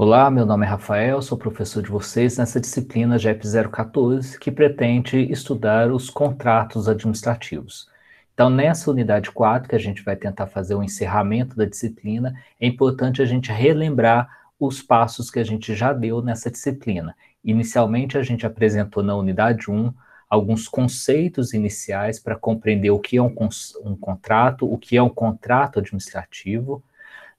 Olá, meu nome é Rafael, sou professor de vocês nessa disciplina GEP 014, que pretende estudar os contratos administrativos. Então, nessa unidade 4, que a gente vai tentar fazer o encerramento da disciplina, é importante a gente relembrar os passos que a gente já deu nessa disciplina. Inicialmente, a gente apresentou na unidade 1 alguns conceitos iniciais para compreender o que é um, um contrato, o que é um contrato administrativo.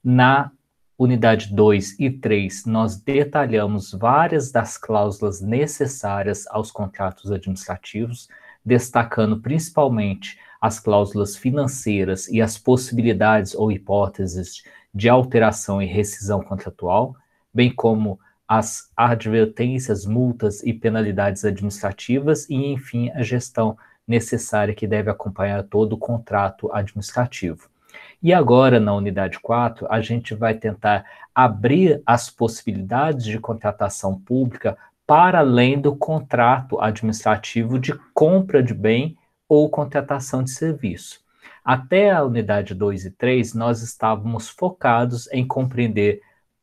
Na unidade 2 e 3, nós detalhamos várias das cláusulas necessárias aos contratos administrativos, destacando principalmente as cláusulas financeiras e as possibilidades ou hipóteses de alteração e rescisão contratual, bem como as advertências, multas e penalidades administrativas e, enfim, a gestão necessária que deve acompanhar todo o contrato administrativo. E agora, na unidade 4, a gente vai tentar abrir as possibilidades de contratação pública para além do contrato administrativo de compra de bem ou contratação de serviço. Até a unidade 2 e 3, nós estávamos focados em compreender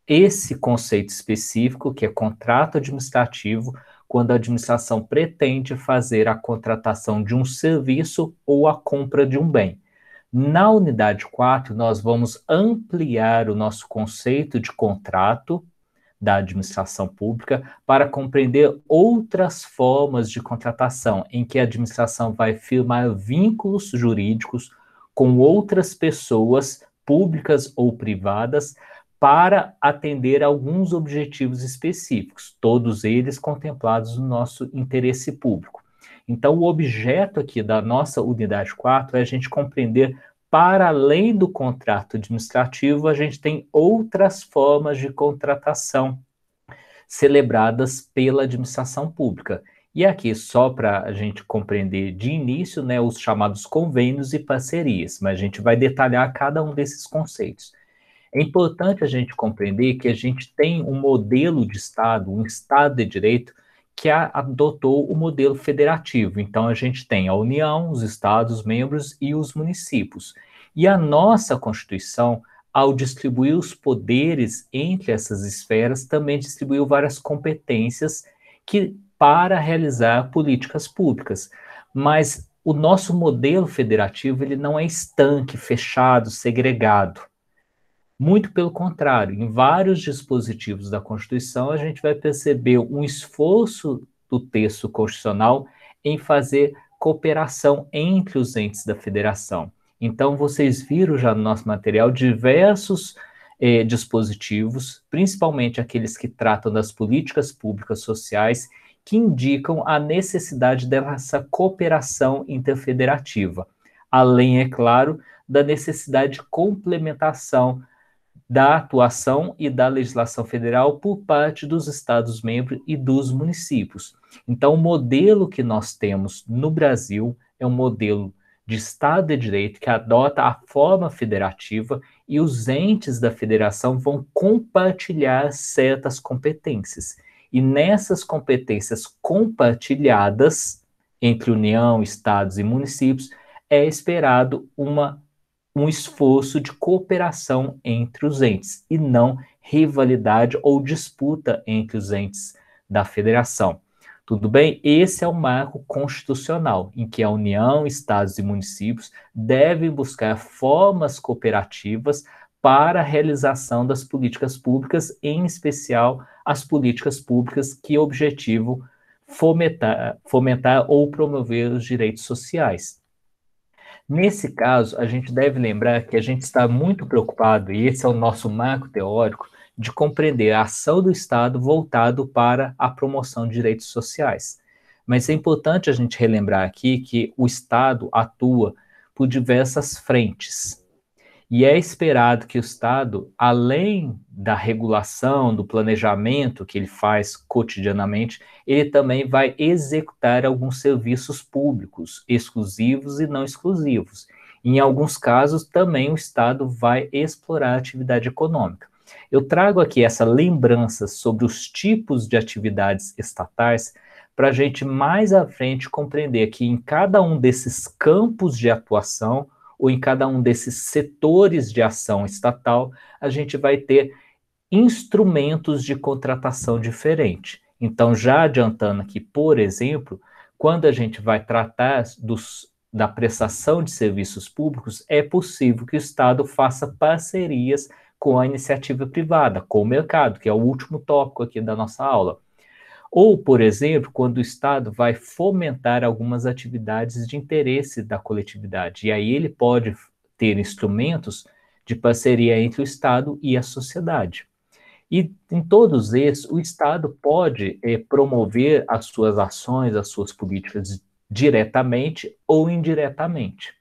esse conceito específico, que é contrato administrativo, quando a administração pretende fazer a contratação de um serviço ou a compra de um bem. Na unidade 4, nós vamos ampliar o nosso conceito de contrato da administração pública para compreender outras formas de contratação, em que a administração vai firmar vínculos jurídicos com outras pessoas, públicas ou privadas, para atender alguns objetivos específicos, todos eles contemplados no nosso interesse público. Então, o objeto aqui da nossa unidade 4 é a gente compreender para além do contrato administrativo, a gente tem outras formas de contratação celebradas pela administração pública. E aqui, só para a gente compreender de início, né, os chamados convênios e parcerias, mas a gente vai detalhar cada um desses conceitos. É importante a gente compreender que a gente tem um modelo de Estado, um Estado de Direito, que adotou o modelo federativo. Então, a gente tem a União, os Estados membros e os municípios. E a nossa Constituição, ao distribuir os poderes entre essas esferas, também distribuiu várias competências que para realizar políticas públicas. Mas o nosso modelo federativo ele não é estanque, fechado, segregado. Muito pelo contrário, em vários dispositivos da Constituição, a gente vai perceber um esforço do texto constitucional em fazer cooperação entre os entes da federação. Então, vocês viram já no nosso material diversos eh, dispositivos, principalmente aqueles que tratam das políticas públicas sociais, que indicam a necessidade dessa cooperação interfederativa, além, é claro, da necessidade de complementação da atuação e da legislação federal por parte dos Estados-membros e dos municípios. Então, o modelo que nós temos no Brasil é um modelo de Estado de Direito que adota a forma federativa e os entes da federação vão compartilhar certas competências. E nessas competências compartilhadas entre União, Estados e municípios, é esperado uma um esforço de cooperação entre os entes e não rivalidade ou disputa entre os entes da federação. Tudo bem? Esse é o marco constitucional em que a União, estados e municípios devem buscar formas cooperativas para a realização das políticas públicas, em especial as políticas públicas que objetivo fomentar, fomentar ou promover os direitos sociais. Nesse caso, a gente deve lembrar que a gente está muito preocupado, e esse é o nosso marco teórico, de compreender a ação do Estado voltado para a promoção de direitos sociais. Mas é importante a gente relembrar aqui que o Estado atua por diversas frentes. E é esperado que o Estado, além da regulação, do planejamento que ele faz cotidianamente, ele também vai executar alguns serviços públicos, exclusivos e não exclusivos. Em alguns casos, também o Estado vai explorar a atividade econômica. Eu trago aqui essa lembrança sobre os tipos de atividades estatais para a gente mais à frente compreender que em cada um desses campos de atuação, ou em cada um desses setores de ação estatal, a gente vai ter instrumentos de contratação diferente. Então, já adiantando aqui, por exemplo, quando a gente vai tratar dos, da prestação de serviços públicos, é possível que o Estado faça parcerias com a iniciativa privada, com o mercado, que é o último tópico aqui da nossa aula. Ou, por exemplo, quando o Estado vai fomentar algumas atividades de interesse da coletividade, e aí ele pode ter instrumentos de parceria entre o Estado e a sociedade. E em todos esses, o Estado pode eh, promover as suas ações, as suas políticas diretamente ou indiretamente.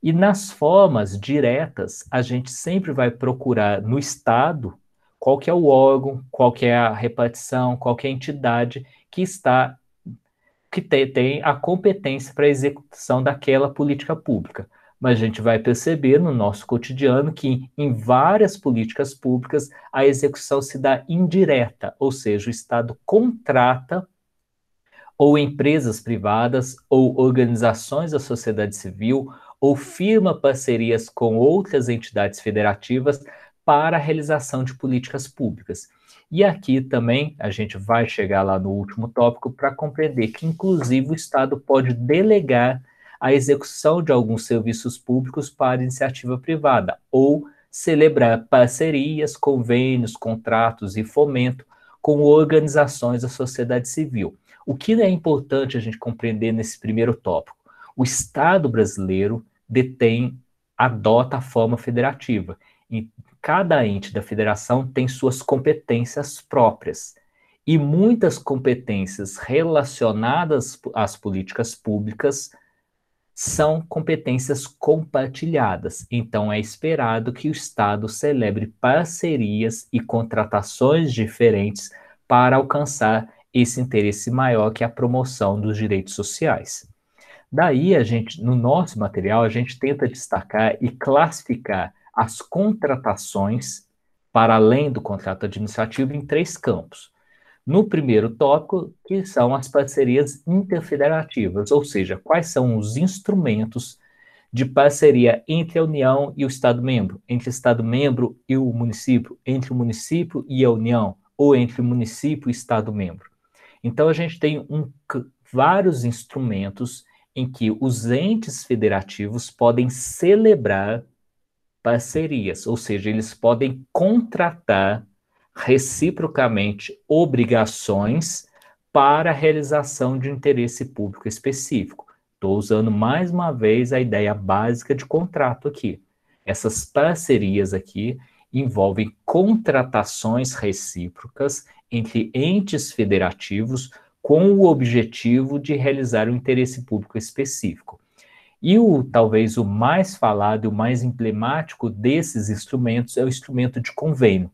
E nas formas diretas, a gente sempre vai procurar no Estado qual que é o órgão, qual que é a repartição, qual que é a entidade que está que tem a competência para a execução daquela política pública. Mas a gente vai perceber no nosso cotidiano que em várias políticas públicas a execução se dá indireta, ou seja, o Estado contrata ou empresas privadas ou organizações da sociedade civil ou firma parcerias com outras entidades federativas para a realização de políticas públicas. E aqui também a gente vai chegar lá no último tópico para compreender que, inclusive, o Estado pode delegar a execução de alguns serviços públicos para iniciativa privada, ou celebrar parcerias, convênios, contratos e fomento com organizações da sociedade civil. O que é importante a gente compreender nesse primeiro tópico? O Estado brasileiro detém, adota a forma federativa. Cada ente da federação tem suas competências próprias. E muitas competências relacionadas às políticas públicas são competências compartilhadas, então é esperado que o Estado celebre parcerias e contratações diferentes para alcançar esse interesse maior que é a promoção dos direitos sociais. Daí a gente, no nosso material, a gente tenta destacar e classificar as contratações para além do contrato administrativo em três campos. No primeiro tópico, que são as parcerias interfederativas, ou seja, quais são os instrumentos de parceria entre a União e o Estado-membro, entre o Estado-membro e o município, entre o município e a União, ou entre o município e o Estado-membro. Então, a gente tem um, vários instrumentos em que os entes federativos podem celebrar parcerias, ou seja, eles podem contratar reciprocamente obrigações para a realização de interesse público específico. Estou usando mais uma vez a ideia básica de contrato aqui. Essas parcerias aqui envolvem contratações recíprocas entre entes federativos com o objetivo de realizar um interesse público específico. E o talvez o mais falado e o mais emblemático desses instrumentos é o instrumento de convênio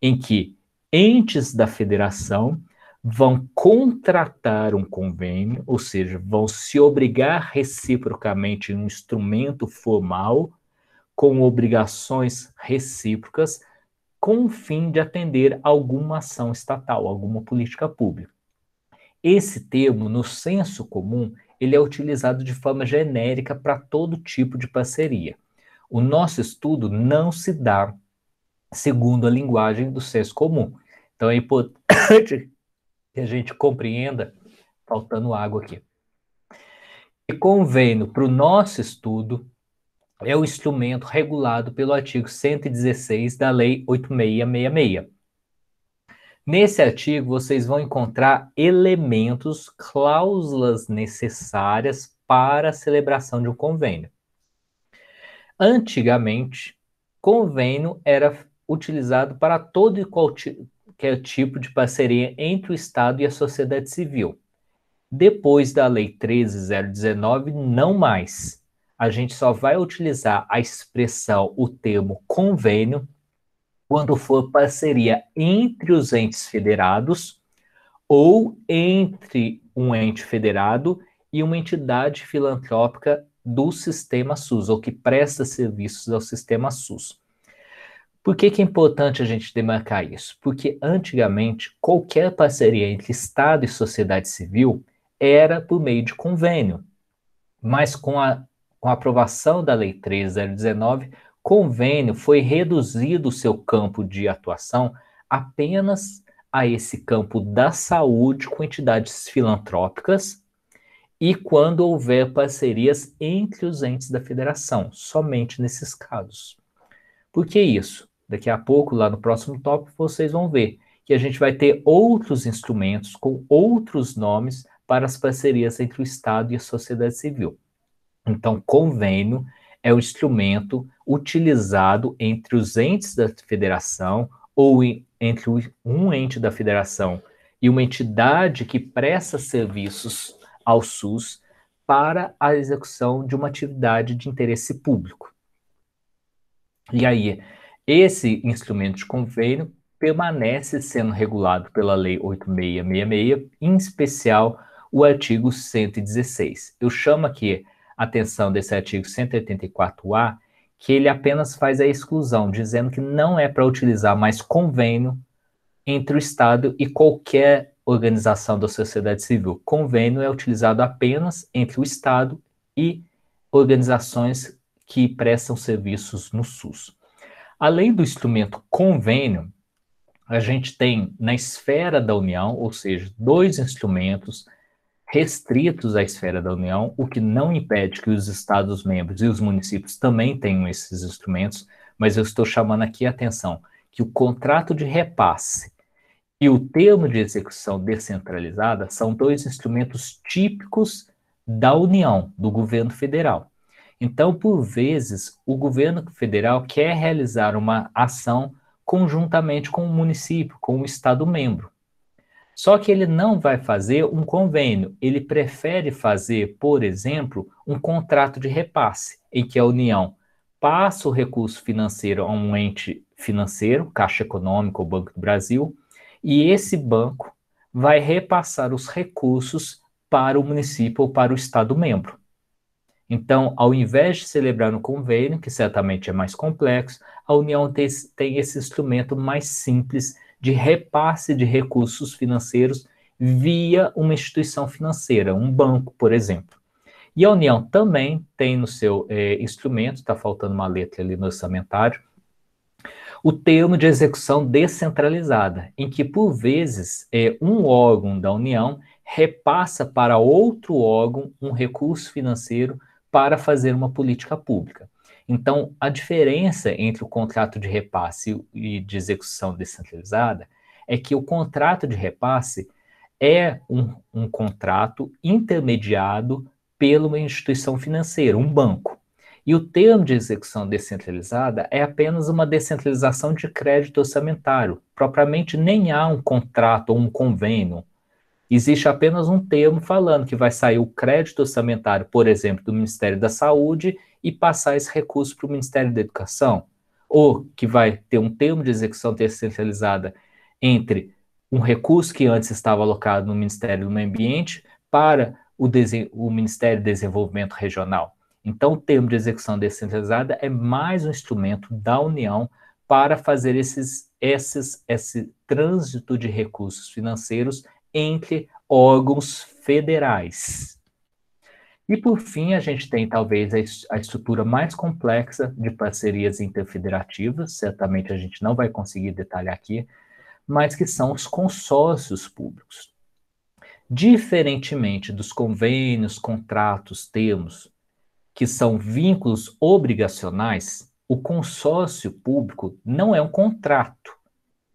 em que entes da federação vão contratar um convênio, ou seja, vão se obrigar reciprocamente em um instrumento formal com obrigações recíprocas com o fim de atender alguma ação estatal, alguma política pública. Esse termo, no senso comum, ele é utilizado de forma genérica para todo tipo de parceria. O nosso estudo não se dá segundo a linguagem do senso comum. Então é importante que a gente compreenda, faltando água aqui. E convênio para o nosso estudo é o instrumento regulado pelo artigo 116 da Lei 8666. Nesse artigo, vocês vão encontrar elementos, cláusulas necessárias para a celebração de um convênio. Antigamente, convênio era utilizado para todo e qualquer tipo de parceria entre o Estado e a sociedade civil. Depois da Lei 13019, não mais. A gente só vai utilizar a expressão, o termo convênio, quando for parceria entre os entes federados ou entre um ente federado e uma entidade filantrópica do sistema SUS, ou que presta serviços ao sistema SUS. Por que, que é importante a gente demarcar isso? Porque antigamente qualquer parceria entre Estado e sociedade civil era por meio de convênio. Mas com a, com a aprovação da Lei 3019, convênio foi reduzido o seu campo de atuação apenas a esse campo da saúde com entidades filantrópicas e quando houver parcerias entre os entes da federação, somente nesses casos. Por que isso? Daqui a pouco, lá no próximo tópico, vocês vão ver que a gente vai ter outros instrumentos com outros nomes para as parcerias entre o Estado e a sociedade civil. Então, convênio é o instrumento utilizado entre os entes da federação ou entre um ente da federação e uma entidade que presta serviços ao SUS para a execução de uma atividade de interesse público. E aí, esse instrumento de convênio permanece sendo regulado pela Lei 8666, em especial o artigo 116. Eu chamo aqui atenção desse artigo 184A, que ele apenas faz a exclusão, dizendo que não é para utilizar mais convênio entre o Estado e qualquer organização da sociedade civil. Convênio é utilizado apenas entre o Estado e organizações que prestam serviços no SUS. Além do instrumento convênio, a gente tem na esfera da União, ou seja, dois instrumentos restritos à esfera da União, o que não impede que os Estados-membros e os municípios também tenham esses instrumentos, mas eu estou chamando aqui a atenção que o contrato de repasse e o termo de execução descentralizada são dois instrumentos típicos da União, do governo federal. Então, por vezes, o governo federal quer realizar uma ação conjuntamente com o município, com o Estado membro. Só que ele não vai fazer um convênio, ele prefere fazer, por exemplo, um contrato de repasse, em que a União passa o recurso financeiro a um ente financeiro, Caixa Econômica ou Banco do Brasil, e esse banco vai repassar os recursos para o município ou para o Estado membro. Então, ao invés de celebrar um convênio, que certamente é mais complexo, a União tem, tem esse instrumento mais simples de repasse de recursos financeiros via uma instituição financeira, um banco, por exemplo. E a União também tem no seu é, instrumento, está faltando uma letra ali no orçamentário, o termo de execução descentralizada, em que, por vezes, é, um órgão da União repassa para outro órgão um recurso financeiro para fazer uma política pública. Então, a diferença entre o contrato de repasse e de execução descentralizada é que o contrato de repasse é um, um contrato intermediado pela uma instituição financeira, um banco. E o termo de execução descentralizada é apenas uma descentralização de crédito orçamentário. Propriamente nem há um contrato ou um convênio. Existe apenas um termo falando que vai sair o crédito orçamentário, por exemplo, do Ministério da Saúde e passar esse recurso para o Ministério da Educação, ou que vai ter um termo de execução descentralizada entre um recurso que antes estava alocado no Ministério do Meio Ambiente para o, o Ministério do Desenvolvimento Regional. Então, o termo de execução descentralizada é mais um instrumento da União para fazer esses, esses, esse trânsito de recursos financeiros entre órgãos federais. E por fim, a gente tem talvez a estrutura mais complexa de parcerias interfederativas, certamente a gente não vai conseguir detalhar aqui, mas que são os consórcios públicos. Diferentemente dos convênios, contratos, termos, que são vínculos obrigacionais, o consórcio público não é um contrato.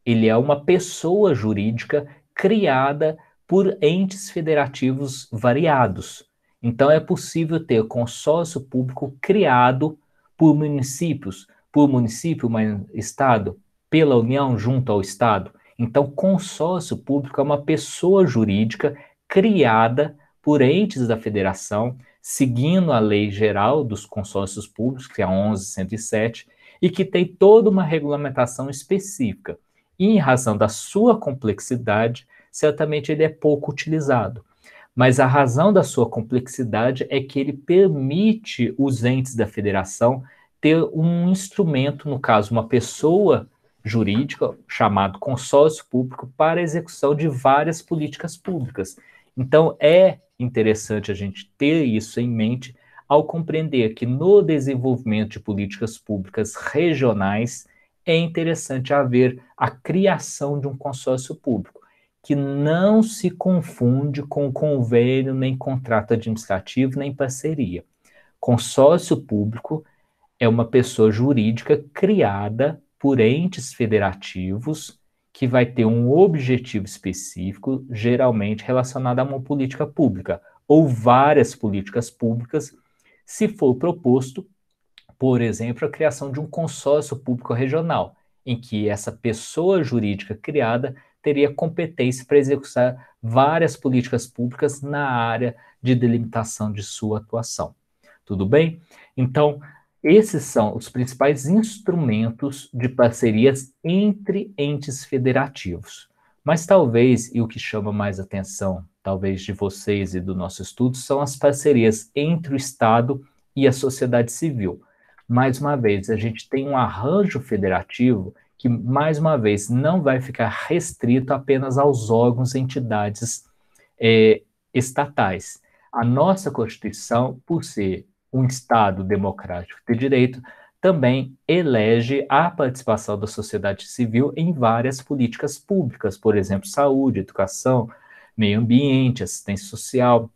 Ele é uma pessoa jurídica criada por entes federativos variados então, é possível ter consórcio público criado por municípios, por município, mas Estado, pela União junto ao Estado. Então, consórcio público é uma pessoa jurídica criada por entes da federação, seguindo a lei geral dos consórcios públicos, que é a 1107, e que tem toda uma regulamentação específica. E, em razão da sua complexidade, certamente ele é pouco utilizado mas a razão da sua complexidade é que ele permite os entes da federação ter um instrumento, no caso, uma pessoa jurídica, chamado consórcio público, para execução de várias políticas públicas. Então, é interessante a gente ter isso em mente ao compreender que no desenvolvimento de políticas públicas regionais é interessante haver a criação de um consórcio público, que não se confunde com convênio, nem contrato administrativo, nem parceria. Consórcio público é uma pessoa jurídica criada por entes federativos que vai ter um objetivo específico, geralmente relacionado a uma política pública, ou várias políticas públicas, se for proposto, por exemplo, a criação de um consórcio público regional, em que essa pessoa jurídica criada teria competência para executar várias políticas públicas na área de delimitação de sua atuação. Tudo bem? Então, esses são os principais instrumentos de parcerias entre entes federativos. Mas talvez, e o que chama mais atenção, talvez de vocês e do nosso estudo, são as parcerias entre o Estado e a sociedade civil. Mais uma vez, a gente tem um arranjo federativo que, mais uma vez, não vai ficar restrito apenas aos órgãos e entidades é, estatais. A nossa Constituição, por ser um Estado democrático de direito, também elege a participação da sociedade civil em várias políticas públicas, por exemplo, saúde, educação, meio ambiente, assistência social.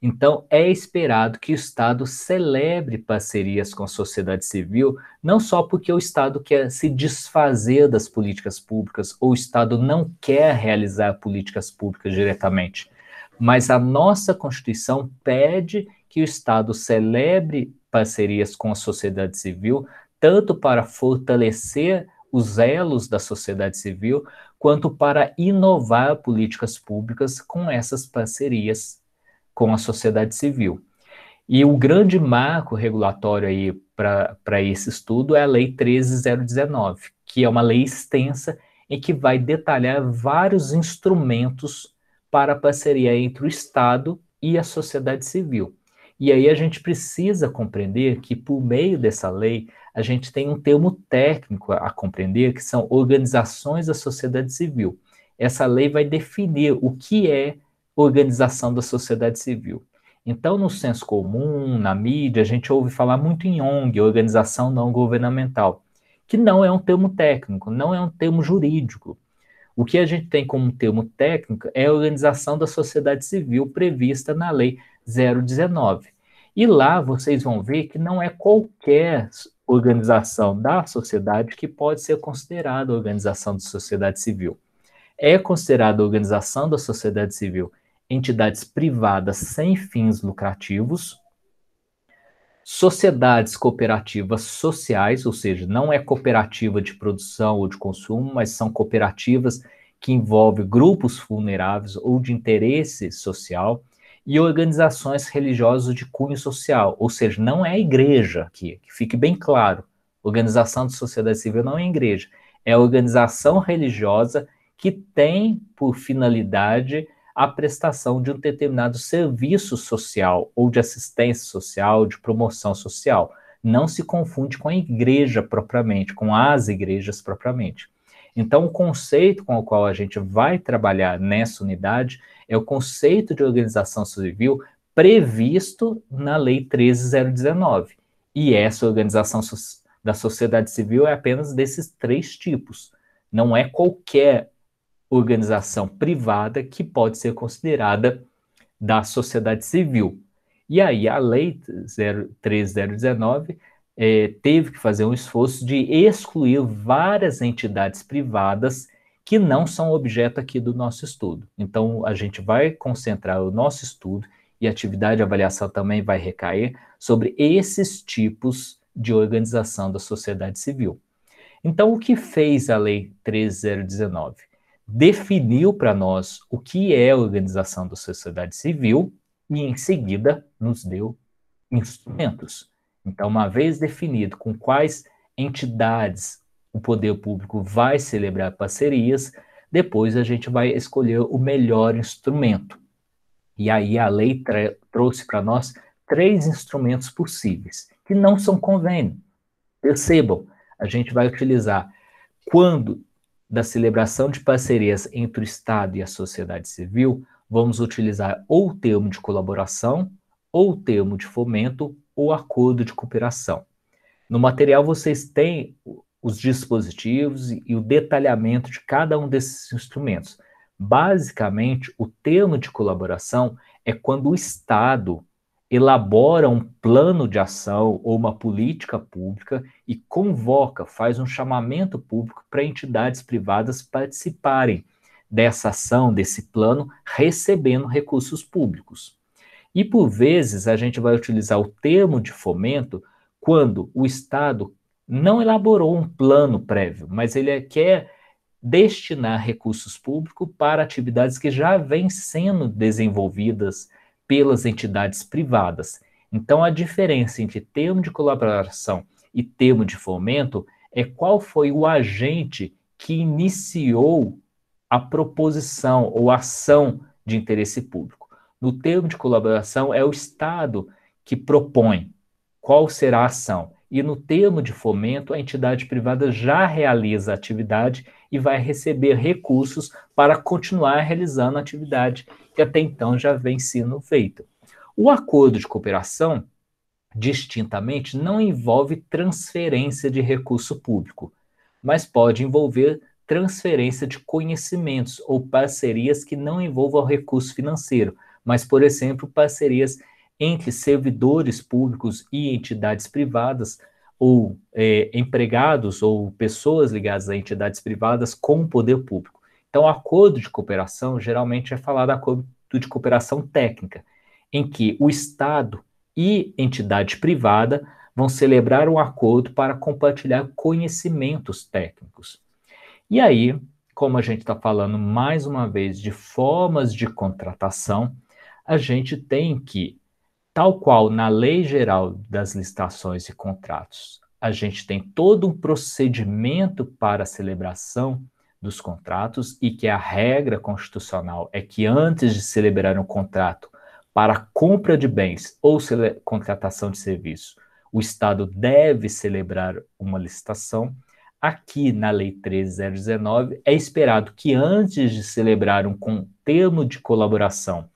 Então, é esperado que o Estado celebre parcerias com a sociedade civil, não só porque o Estado quer se desfazer das políticas públicas, ou o Estado não quer realizar políticas públicas diretamente, mas a nossa Constituição pede que o Estado celebre parcerias com a sociedade civil, tanto para fortalecer os elos da sociedade civil, quanto para inovar políticas públicas com essas parcerias com a sociedade civil. E o grande marco regulatório aí para esse estudo é a Lei 13019, que é uma lei extensa em que vai detalhar vários instrumentos para a parceria entre o Estado e a sociedade civil. E aí a gente precisa compreender que, por meio dessa lei, a gente tem um termo técnico a compreender, que são organizações da sociedade civil. Essa lei vai definir o que é organização da sociedade civil. Então, no senso comum, na mídia, a gente ouve falar muito em ONG, organização não governamental, que não é um termo técnico, não é um termo jurídico. O que a gente tem como termo técnico é a organização da sociedade civil prevista na Lei 019. E lá vocês vão ver que não é qualquer organização da sociedade que pode ser considerada organização de sociedade civil. É considerada organização da sociedade civil entidades privadas sem fins lucrativos, sociedades cooperativas sociais, ou seja, não é cooperativa de produção ou de consumo, mas são cooperativas que envolvem grupos vulneráveis ou de interesse social, e organizações religiosas de cunho social, ou seja, não é igreja aqui, que fique bem claro. Organização de sociedade civil não é igreja, é organização religiosa que tem por finalidade a prestação de um determinado serviço social ou de assistência social, de promoção social. Não se confunde com a igreja propriamente, com as igrejas propriamente. Então, o conceito com o qual a gente vai trabalhar nessa unidade é o conceito de organização civil previsto na Lei 13019. E essa organização da sociedade civil é apenas desses três tipos. Não é qualquer organização privada que pode ser considerada da sociedade civil. E aí a Lei 13019 é, teve que fazer um esforço de excluir várias entidades privadas que não são objeto aqui do nosso estudo. Então, a gente vai concentrar o nosso estudo e a atividade de avaliação também vai recair sobre esses tipos de organização da sociedade civil. Então, o que fez a Lei 13019? Definiu para nós o que é a organização da sociedade civil e, em seguida, nos deu instrumentos. Então, uma vez definido com quais entidades o poder público vai celebrar parcerias, depois a gente vai escolher o melhor instrumento. E aí a lei trouxe para nós três instrumentos possíveis, que não são convênio. Percebam, a gente vai utilizar quando da celebração de parcerias entre o Estado e a sociedade civil, vamos utilizar ou o termo de colaboração, ou o termo de fomento, ou acordo de cooperação. No material vocês têm os dispositivos e o detalhamento de cada um desses instrumentos. Basicamente, o termo de colaboração é quando o Estado elabora um plano de ação ou uma política pública e convoca, faz um chamamento público para entidades privadas participarem dessa ação, desse plano, recebendo recursos públicos. E por vezes a gente vai utilizar o termo de fomento quando o Estado não elaborou um plano prévio, mas ele quer destinar recursos públicos para atividades que já vêm sendo desenvolvidas pelas entidades privadas. Então, a diferença entre termo de colaboração e termo de fomento é qual foi o agente que iniciou a proposição ou ação de interesse público. No termo de colaboração, é o Estado que propõe qual será a ação. E no termo de fomento, a entidade privada já realiza a atividade e vai receber recursos para continuar realizando a atividade que até então já vem sendo feita. O acordo de cooperação, distintamente, não envolve transferência de recurso público, mas pode envolver transferência de conhecimentos ou parcerias que não envolvam recurso financeiro, mas, por exemplo, parcerias entre servidores públicos e entidades privadas ou é, empregados ou pessoas ligadas a entidades privadas com o poder público. Então, acordo de cooperação geralmente é falado acordo de cooperação técnica, em que o Estado e entidade privada vão celebrar um acordo para compartilhar conhecimentos técnicos. E aí, como a gente está falando mais uma vez de formas de contratação, a gente tem que Tal qual na Lei Geral das Licitações e Contratos, a gente tem todo um procedimento para a celebração dos contratos e que a regra constitucional é que antes de celebrar um contrato para compra de bens ou contratação de serviço, o Estado deve celebrar uma licitação. Aqui na Lei 13019 é esperado que antes de celebrar um termo de colaboração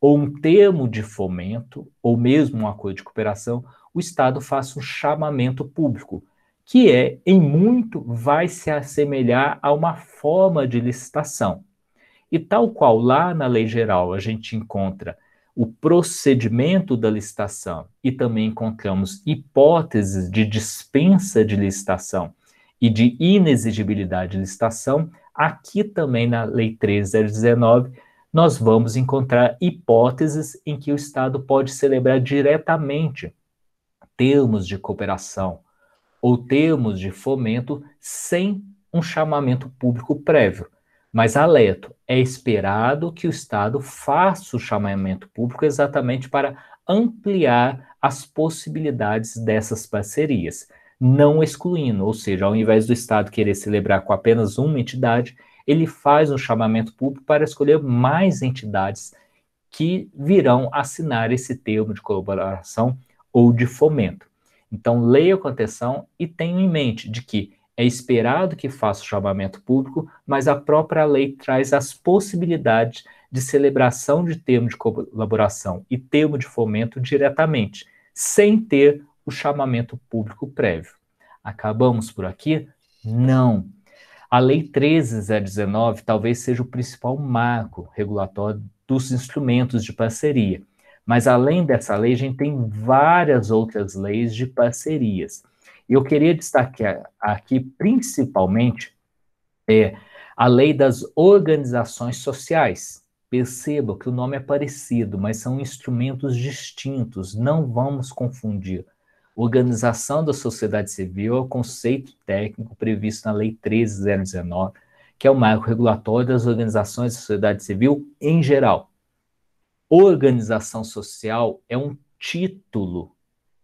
ou um termo de fomento, ou mesmo um acordo de cooperação, o Estado faça um chamamento público, que é, em muito, vai se assemelhar a uma forma de licitação. E tal qual lá na lei geral a gente encontra o procedimento da licitação e também encontramos hipóteses de dispensa de licitação e de inexigibilidade de licitação, aqui também na Lei 13019 nós vamos encontrar hipóteses em que o Estado pode celebrar diretamente termos de cooperação ou termos de fomento sem um chamamento público prévio. Mas, alerto, é esperado que o Estado faça o chamamento público exatamente para ampliar as possibilidades dessas parcerias, não excluindo, ou seja, ao invés do Estado querer celebrar com apenas uma entidade, ele faz um chamamento público para escolher mais entidades que virão assinar esse termo de colaboração ou de fomento. Então, leia com atenção e tenha em mente de que é esperado que faça o chamamento público, mas a própria lei traz as possibilidades de celebração de termo de colaboração e termo de fomento diretamente, sem ter o chamamento público prévio. Acabamos por aqui? Não. A Lei 13019 talvez seja o principal marco regulatório dos instrumentos de parceria. Mas além dessa lei, a gente tem várias outras leis de parcerias. E eu queria destacar aqui principalmente é, a lei das organizações sociais. Perceba que o nome é parecido, mas são instrumentos distintos, não vamos confundir. Organização da sociedade civil é o conceito técnico previsto na Lei 13019, que é o marco regulatório das organizações da sociedade civil em geral. Organização social é um título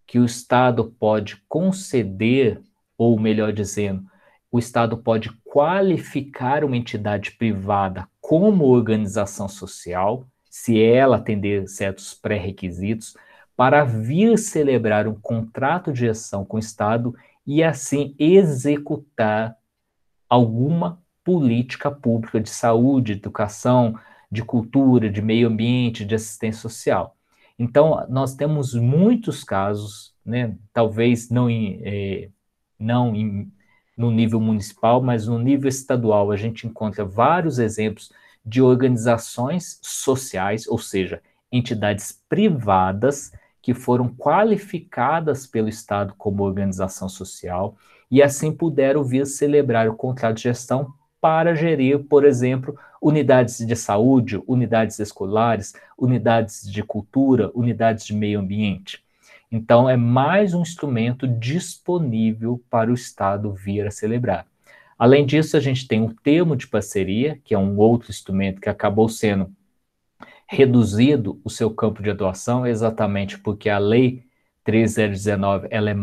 que o Estado pode conceder, ou melhor dizendo, o Estado pode qualificar uma entidade privada como organização social, se ela atender certos pré-requisitos, para vir celebrar um contrato de ação com o Estado e assim executar alguma política pública de saúde, educação, de cultura, de meio ambiente, de assistência social. Então, nós temos muitos casos, né, talvez não, em, é, não em, no nível municipal, mas no nível estadual a gente encontra vários exemplos de organizações sociais, ou seja, entidades privadas que foram qualificadas pelo Estado como organização social e assim puderam vir celebrar o contrato de gestão para gerir, por exemplo, unidades de saúde, unidades escolares, unidades de cultura, unidades de meio ambiente. Então, é mais um instrumento disponível para o Estado vir a celebrar. Além disso, a gente tem um termo de parceria, que é um outro instrumento que acabou sendo reduzido o seu campo de atuação, exatamente porque a Lei 3019 ela é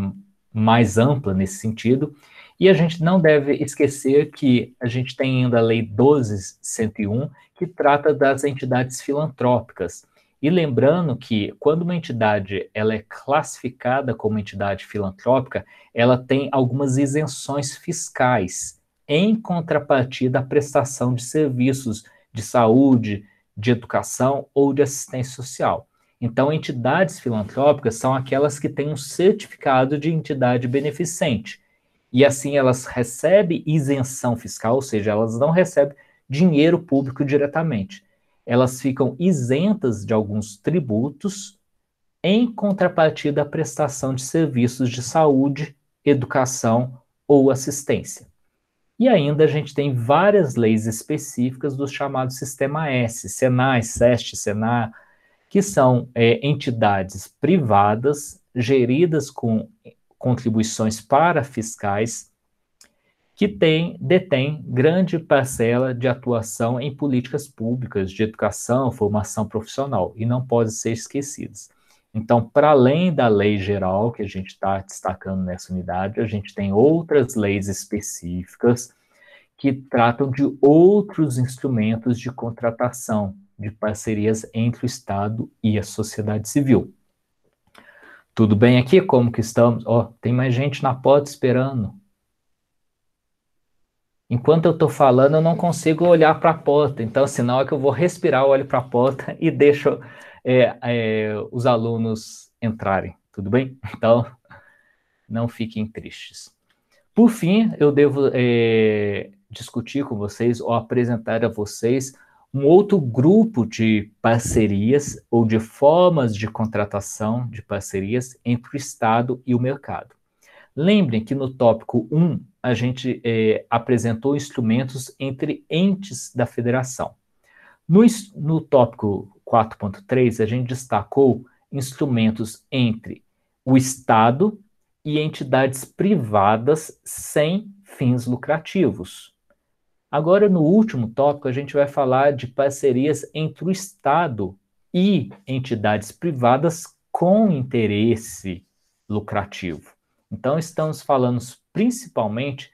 mais ampla nesse sentido, e a gente não deve esquecer que a gente tem ainda a Lei 12101, que trata das entidades filantrópicas. E lembrando que quando uma entidade ela é classificada como entidade filantrópica, ela tem algumas isenções fiscais em contrapartida à prestação de serviços de saúde, de educação ou de assistência social. Então, entidades filantrópicas são aquelas que têm um certificado de entidade beneficente e assim elas recebem isenção fiscal, ou seja, elas não recebem dinheiro público diretamente. Elas ficam isentas de alguns tributos em contrapartida à prestação de serviços de saúde, educação ou assistência. E ainda a gente tem várias leis específicas do chamado Sistema S, Senai, SEST, Senar, que são é, entidades privadas geridas com contribuições para fiscais que tem, detém grande parcela de atuação em políticas públicas de educação, formação profissional, e não podem ser esquecidas. Então, para além da lei geral que a gente está destacando nessa unidade, a gente tem outras leis específicas que tratam de outros instrumentos de contratação, de parcerias entre o Estado e a sociedade civil. Tudo bem aqui? Como que estamos? Ó, oh, tem mais gente na porta esperando. Enquanto eu estou falando, eu não consigo olhar para a porta. Então, sinal é que eu vou respirar, olho para a porta e deixo é, é, os alunos entrarem. Tudo bem? Então, não fiquem tristes. Por fim, eu devo é, discutir com vocês ou apresentar a vocês um outro grupo de parcerias ou de formas de contratação de parcerias entre o Estado e o mercado. Lembrem que no tópico 1 a gente é, apresentou instrumentos entre entes da federação. No, no tópico 4.3 a gente destacou instrumentos entre o Estado e entidades privadas sem fins lucrativos. Agora, no último tópico, a gente vai falar de parcerias entre o Estado e entidades privadas com interesse lucrativo. Então, estamos falando principalmente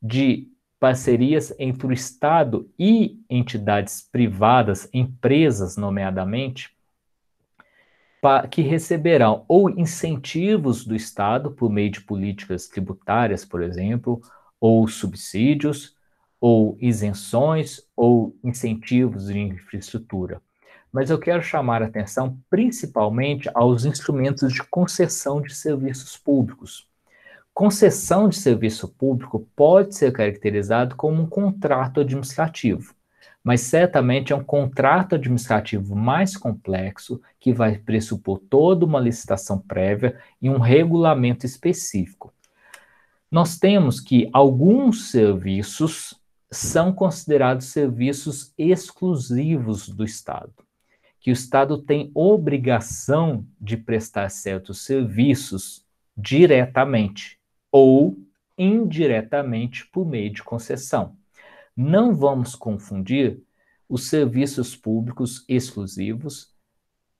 de parcerias entre o Estado e entidades privadas, empresas, nomeadamente, que receberão ou incentivos do Estado por meio de políticas tributárias, por exemplo, ou subsídios, ou isenções ou incentivos de infraestrutura. Mas eu quero chamar a atenção principalmente aos instrumentos de concessão de serviços públicos. Concessão de serviço público pode ser caracterizado como um contrato administrativo, mas certamente é um contrato administrativo mais complexo que vai pressupor toda uma licitação prévia e um regulamento específico. Nós temos que alguns serviços são considerados serviços exclusivos do Estado, que o Estado tem obrigação de prestar certos serviços diretamente ou indiretamente por meio de concessão. Não vamos confundir os serviços públicos exclusivos,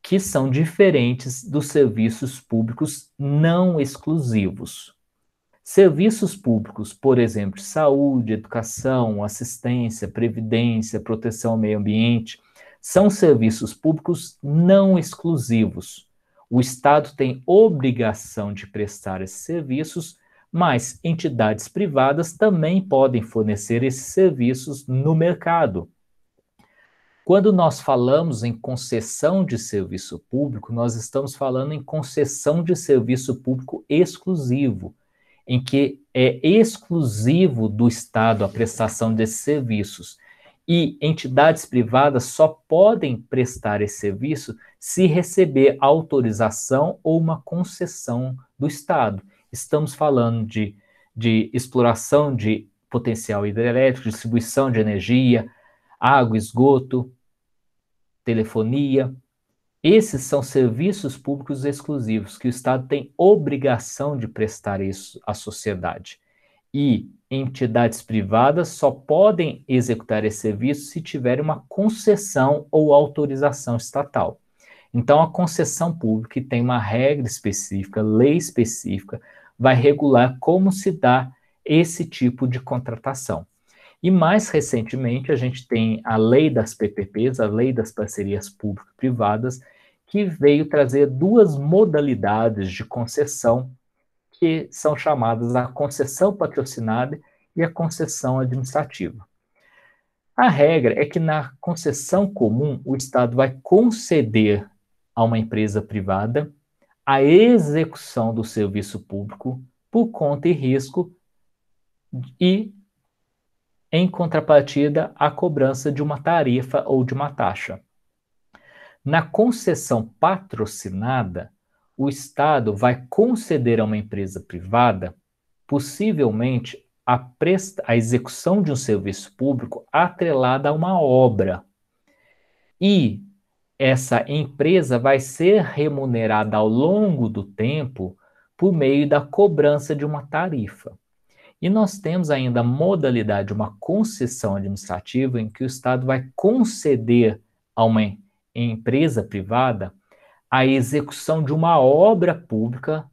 que são diferentes dos serviços públicos não exclusivos. Serviços públicos, por exemplo, saúde, educação, assistência, previdência, proteção ao meio ambiente, são serviços públicos não exclusivos. O Estado tem obrigação de prestar esses serviços, mas entidades privadas também podem fornecer esses serviços no mercado. Quando nós falamos em concessão de serviço público, nós estamos falando em concessão de serviço público exclusivo em que é exclusivo do Estado a prestação desses serviços e entidades privadas só podem prestar esse serviço se receber autorização ou uma concessão do Estado. Estamos falando de, de exploração de potencial hidrelétrico, distribuição de energia, água, esgoto, telefonia. Esses são serviços públicos exclusivos que o Estado tem obrigação de prestar isso à sociedade. E entidades privadas só podem executar esse serviço se tiver uma concessão ou autorização estatal. Então, a concessão pública tem uma regra específica, lei específica, vai regular como se dá esse tipo de contratação. E mais recentemente, a gente tem a lei das PPPs, a lei das parcerias público-privadas, que veio trazer duas modalidades de concessão que são chamadas a concessão patrocinada e a concessão administrativa. A regra é que na concessão comum, o Estado vai conceder a uma empresa privada a execução do serviço público por conta e risco e, em contrapartida, a cobrança de uma tarifa ou de uma taxa. Na concessão patrocinada, o Estado vai conceder a uma empresa privada, possivelmente, a, presta, a execução de um serviço público atrelada a uma obra. E essa empresa vai ser remunerada ao longo do tempo por meio da cobrança de uma tarifa. E nós temos ainda a modalidade de uma concessão administrativa em que o Estado vai conceder a uma empresa privada a execução de uma obra pública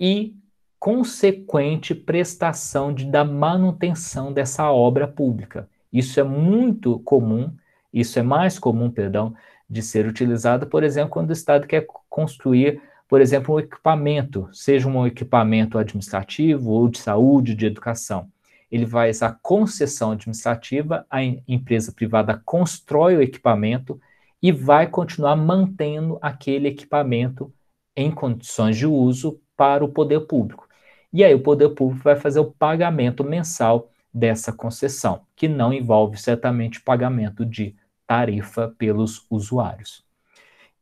e consequente prestação de, da manutenção dessa obra pública. Isso é muito comum, isso é mais comum, perdão, de ser utilizado, por exemplo, quando o Estado quer construir, por exemplo, um equipamento, seja um equipamento administrativo ou de saúde, de educação. Ele faz a concessão administrativa, a empresa privada constrói o equipamento e vai continuar mantendo aquele equipamento em condições de uso para o poder público. E aí o poder público vai fazer o pagamento mensal dessa concessão, que não envolve certamente pagamento de tarifa pelos usuários.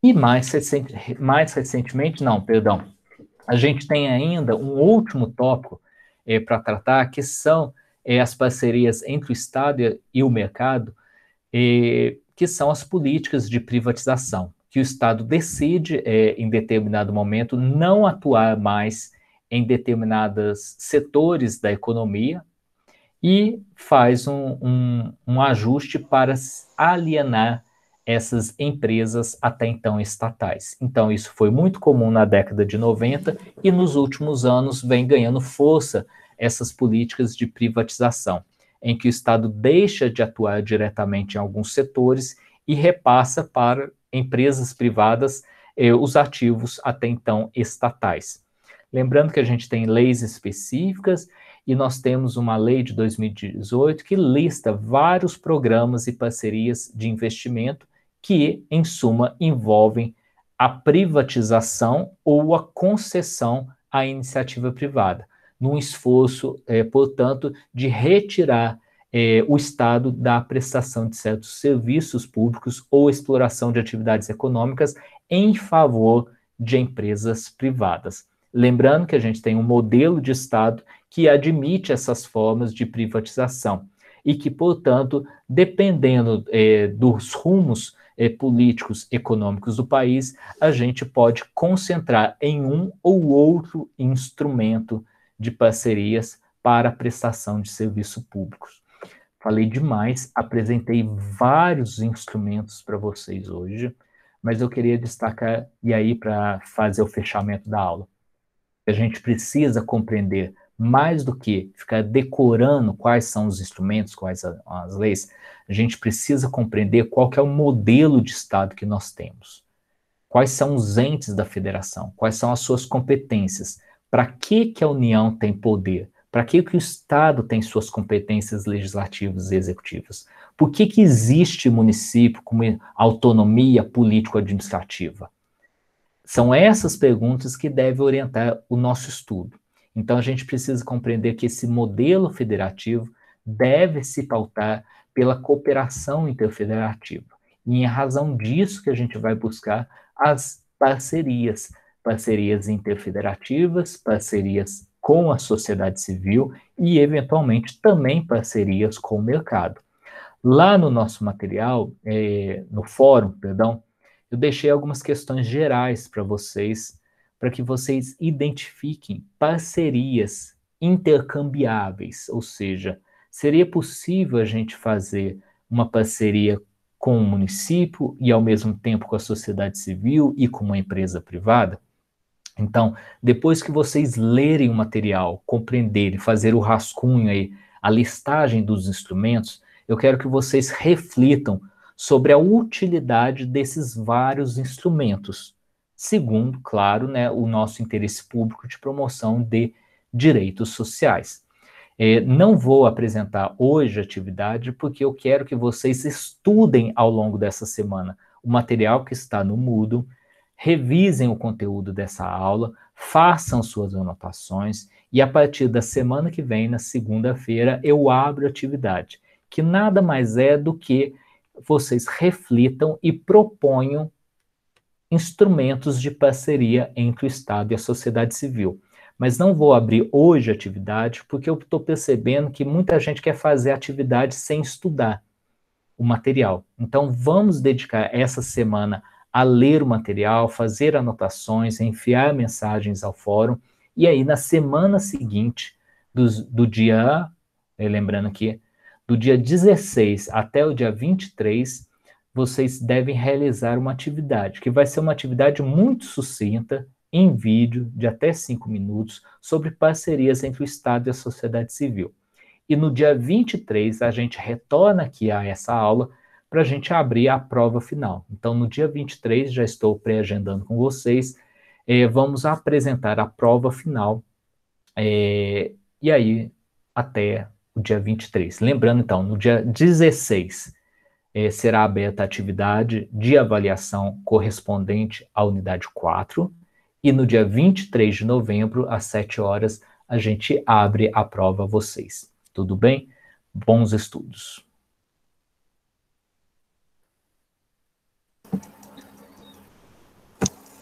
E mais, recente, mais recentemente, não, perdão, a gente tem ainda um último tópico é, para tratar, que são é, as parcerias entre o Estado e o mercado, é, que são as políticas de privatização, que o Estado decide, é, em determinado momento, não atuar mais em determinados setores da economia, e faz um, um, um ajuste para alienar essas empresas até então estatais. Então, isso foi muito comum na década de 90 e nos últimos anos vem ganhando força essas políticas de privatização, em que o Estado deixa de atuar diretamente em alguns setores e repassa para empresas privadas eh, os ativos até então estatais. Lembrando que a gente tem leis específicas e nós temos uma lei de 2018 que lista vários programas e parcerias de investimento que, em suma, envolvem a privatização ou a concessão à iniciativa privada, num esforço, é, portanto, de retirar é, o Estado da prestação de certos serviços públicos ou exploração de atividades econômicas em favor de empresas privadas. Lembrando que a gente tem um modelo de Estado que admite essas formas de privatização e que, portanto, dependendo é, dos rumos é, políticos, econômicos do país, a gente pode concentrar em um ou outro instrumento de parcerias para prestação de serviços públicos. Falei demais, apresentei vários instrumentos para vocês hoje, mas eu queria destacar, e aí para fazer o fechamento da aula, a gente precisa compreender mais do que ficar decorando quais são os instrumentos, quais a, as leis, a gente precisa compreender qual é o modelo de Estado que nós temos. Quais são os entes da federação, quais são as suas competências, para que, que a União tem poder, para que, que o Estado tem suas competências legislativas e executivas, por que, que existe município como autonomia político-administrativa, são essas perguntas que devem orientar o nosso estudo. Então, a gente precisa compreender que esse modelo federativo deve se pautar pela cooperação interfederativa. E em razão disso que a gente vai buscar as parcerias, parcerias interfederativas, parcerias com a sociedade civil e, eventualmente, também parcerias com o mercado. Lá no nosso material, é, no fórum, perdão, eu deixei algumas questões gerais para vocês, para que vocês identifiquem parcerias intercambiáveis, ou seja, seria possível a gente fazer uma parceria com o município e ao mesmo tempo com a sociedade civil e com uma empresa privada? Então, depois que vocês lerem o material, compreenderem, fazer o rascunho aí, a listagem dos instrumentos, eu quero que vocês reflitam sobre a utilidade desses vários instrumentos, segundo, claro, né, o nosso interesse público de promoção de direitos sociais. É, não vou apresentar hoje a atividade porque eu quero que vocês estudem ao longo dessa semana o material que está no Moodle, revisem o conteúdo dessa aula, façam suas anotações e a partir da semana que vem, na segunda-feira, eu abro a atividade, que nada mais é do que vocês reflitam e proponham instrumentos de parceria entre o Estado e a sociedade civil. Mas não vou abrir hoje atividade, porque eu estou percebendo que muita gente quer fazer atividade sem estudar o material. Então, vamos dedicar essa semana a ler o material, fazer anotações, enviar mensagens ao fórum, e aí na semana seguinte, do, do dia, lembrando que do dia 16 até o dia 23, vocês devem realizar uma atividade, que vai ser uma atividade muito sucinta, em vídeo, de até cinco minutos, sobre parcerias entre o Estado e a sociedade civil. E no dia 23, a gente retorna aqui a essa aula para a gente abrir a prova final. Então, no dia 23, já estou pré-agendando com vocês, eh, vamos apresentar a prova final, eh, e aí até o dia 23. Lembrando, então, no dia 16 eh, será aberta a atividade de avaliação correspondente à unidade 4, e no dia 23 de novembro, às 7 horas, a gente abre a prova a vocês. Tudo bem? Bons estudos.